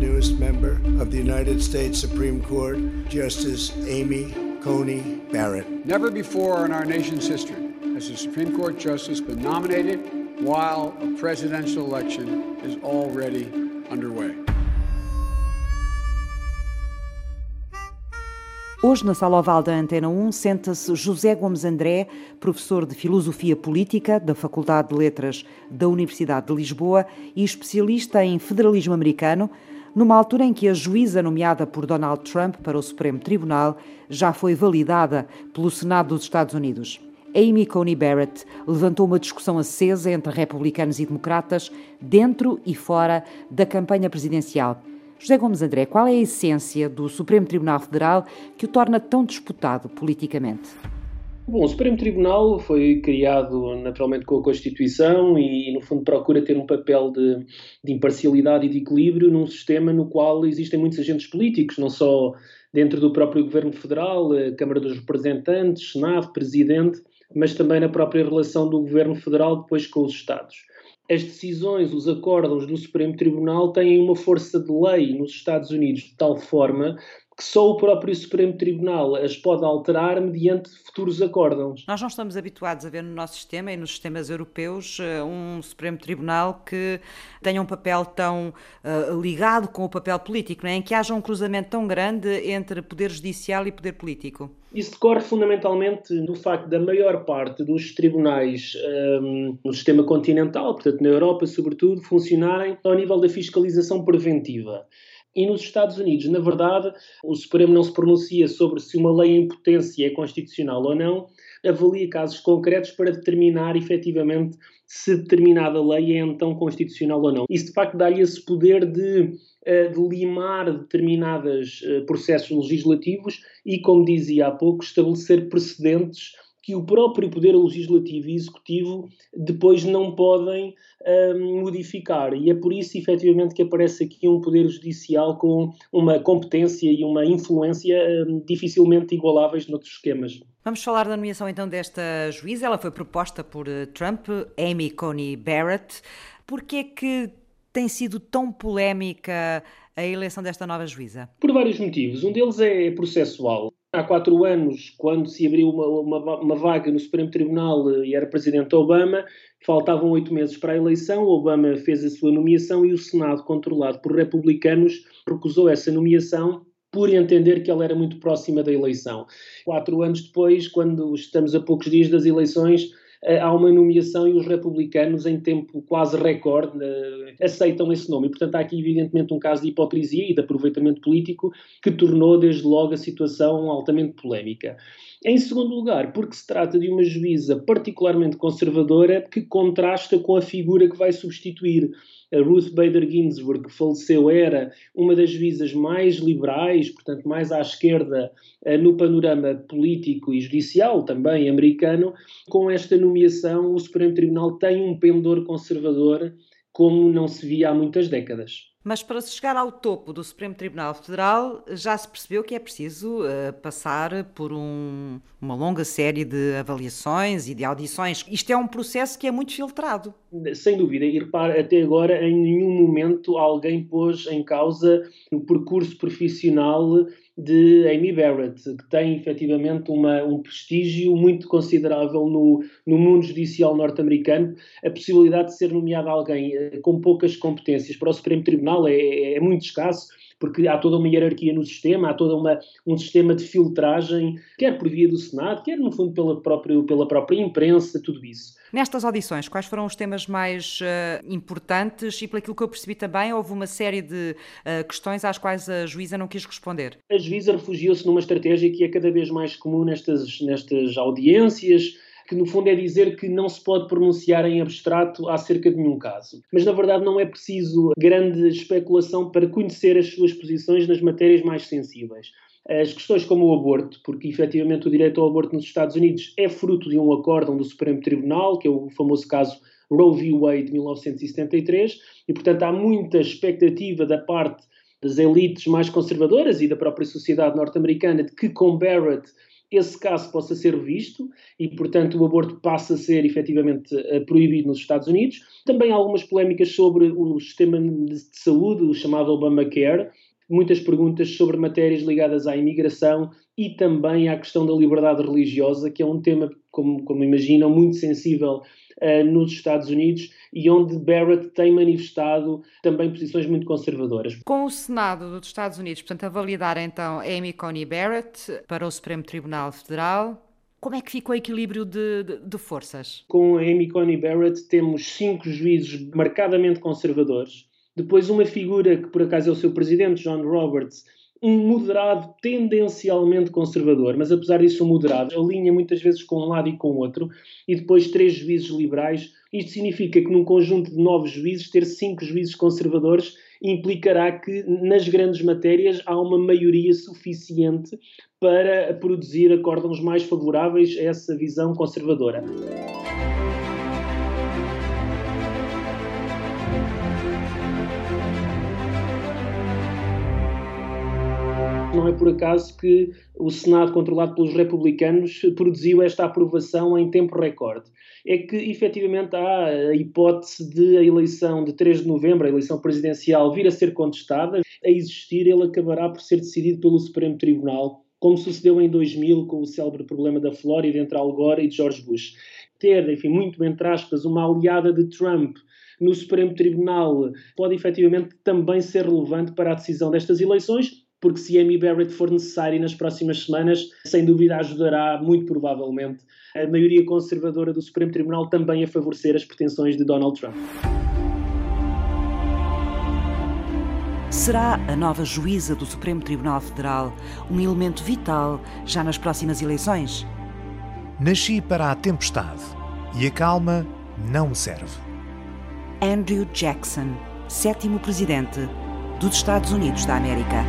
newest member of the United States Supreme Court, Justice Amy Coney Barrett. Never before in our nation's history has a Supreme Court justice been nominated while a presidential election is already underway. Hoje, na sala oval da Antena 1, senta-se José Gomes André, professor de Filosofia Política da Faculdade de Letras da Universidade de Lisboa e especialista em federalismo americano, numa altura em que a juíza nomeada por Donald Trump para o Supremo Tribunal já foi validada pelo Senado dos Estados Unidos. Amy Coney Barrett levantou uma discussão acesa entre republicanos e democratas dentro e fora da campanha presidencial. José Gomes André, qual é a essência do Supremo Tribunal Federal que o torna tão disputado politicamente? Bom, o Supremo Tribunal foi criado naturalmente com a Constituição e, no fundo, procura ter um papel de, de, imparcialidade e de equilíbrio num sistema no qual existem muitos agentes políticos, não só dentro do próprio Governo Federal, a Câmara dos Representantes, Senado, Presidente, mas também na própria relação do Governo Federal depois com os Estados. As decisões, os acórdãos do Supremo Tribunal têm uma força de lei nos Estados Unidos de tal forma que só o próprio Supremo Tribunal as pode alterar mediante futuros acórdãos. Nós não estamos habituados a ver no nosso sistema e nos sistemas europeus eh, um Supremo Tribunal que tenha um papel tão uh, ligado com o papel político, não é? em que haja um cruzamento tão grande entre poder judicial e poder político. Isso decorre fundamentalmente do facto da maior parte dos tribunais um, ehm, no sistema continental, portanto na Europa sobretudo, funcionarem ao nível da fiscalização preventiva. E nos Estados Unidos, na verdade, o Supremo não se pronuncia sobre se uma lei em potência é constitucional ou não, avalia casos concretos para determinar efetivamente se determinada lei é então constitucional ou não. Isso de facto dá-lhe esse poder de, eh, de limar determinados eh, processos legislativos e, como dizia há pouco, estabelecer precedentes que o próprio Poder Legislativo e Executivo depois não podem um, modificar. E é por isso, efetivamente, que aparece aqui um Poder Judicial com uma competência e uma influência um, dificilmente igualáveis noutros esquemas. Vamos falar da nomeação então desta juíza. Ela foi proposta por eh, Trump, Amy Coney Barrett. Por que é que tem sido tão polémica a eleição desta nova juíza? Por vários motivos. Um deles é processual. Há quatro anos, quando se abriu uma, uma, uma, vaga no Supremo Tribunal eh, e era presidente Obama, faltavam oito meses para a eleição. Obama fez a sua nomeação e o Senado, controlado por republicanos, recusou essa nomeação por entender que ela era muito próxima da eleição. Quatro anos depois, quando estamos a poucos dias das eleições, há uma nomeação e os republicanos, em tempo quase recorde, eh, aceitam esse nome. E, portanto, há aqui, evidentemente, um caso de hipocrisia e de aproveitamento político que tornou, desde logo, a situação altamente polémica. Em segundo lugar, porque se trata de uma juíza particularmente conservadora que contrasta com a figura que vai substituir. A Ruth Bader Ginsburg, que faleceu, era uma das juízas mais liberais, portanto, mais à esquerda eh, no panorama político e judicial também americano. Com esta nomeação, o Supremo Tribunal tem um pendor conservador como não se via há muitas décadas. Mas para se chegar ao topo do Supremo Tribunal Federal, já se percebeu que é preciso uh, passar por um, uma longa série de avaliações e de audições. Isto é um processo que é muito filtrado. Sem dúvida, e repare, até agora em nenhum momento alguém pôs em causa o percurso profissional de Amy Barrett, que tem efetivamente uma, um prestígio muito considerável no, no mundo judicial norte-americano. A possibilidade de ser nomeado alguém eh, com poucas competências para o Supremo Tribunal é, é muito escasso porque há toda uma hierarquia no sistema, há todo um sistema de filtragem, quer por via do Senado, quer no fundo pela própria, pela própria imprensa, tudo isso. Nestas audições, quais foram os temas mais uh, importantes e, pelo que eu percebi também, houve uma série de uh, questões às quais a juíza não quis responder? A juíza refugiou-se numa estratégia que é cada vez mais comum nestas, nestas audiências, que no fundo é dizer que não se pode pronunciar em abstrato acerca de nenhum caso. Mas na verdade não é preciso grande especulação para conhecer as suas posições nas matérias mais sensíveis. As questões como o aborto, porque efetivamente o direito ao aborto nos Estados Unidos é fruto de um acórdão do Supremo Tribunal, que é o famoso caso Roe v. Wade de 1973, e portanto há muita expectativa da parte das elites mais conservadoras e da própria sociedade norte-americana de que com Barrett esse caso possa ser visto e, portanto, o aborto passa a ser efetivamente eh, proibido nos Estados Unidos. Também há algumas polémicas sobre o sistema de saúde, o chamado Obamacare, muitas perguntas sobre matérias ligadas à imigração e também à questão da liberdade religiosa, que é um tema, como, como imaginam, muito sensível uh, nos Estados Unidos e onde Barrett tem manifestado também posições muito conservadoras. Com o Senado dos Estados Unidos, portanto, a validar então Amy Coney Barrett para o Supremo Tribunal Federal, como é que ficou o equilíbrio de, de, de, forças? Com a Amy Coney Barrett temos cinco juízes marcadamente conservadores, depois uma figura que por acaso é o seu presidente, John Roberts, um moderado tendencialmente conservador, mas apesar disso um moderado, alinha muitas vezes com um lado e com o outro, e depois três juízes liberais. Isto significa que num conjunto de nove juízes, ter cinco juízes conservadores implicará que nas grandes matérias há uma maioria suficiente para produzir acórdãos mais favoráveis a essa visão conservadora. Não é por acaso que o Senado, controlado pelos republicanos, produziu esta aprovação em tempo recorde. É que, efetivamente, há a hipótese de a eleição de 3 de novembro, a eleição presidencial, vir a ser contestada. A existir, ele acabará por ser decidido pelo Supremo Tribunal, como sucedeu em 2000 com o célebre problema da Flórida entre Al Gore e George Bush. Ter, enfim, muito entre aspas, uma aliada de Trump no Supremo Tribunal pode efetivamente também ser relevante para a decisão destas eleições, porque se Amy Barrett for necessária nas próximas semanas, sem dúvida ajudará, muito provavelmente, a maioria conservadora do Supremo Tribunal também a favorecer as pretensões de Donald Trump. Será a nova juíza do Supremo Tribunal Federal um elemento vital já nas próximas eleições? Nasci para a tempestade e a calma não me serve. Andrew Jackson, sétimo presidente dos Estados Unidos da América.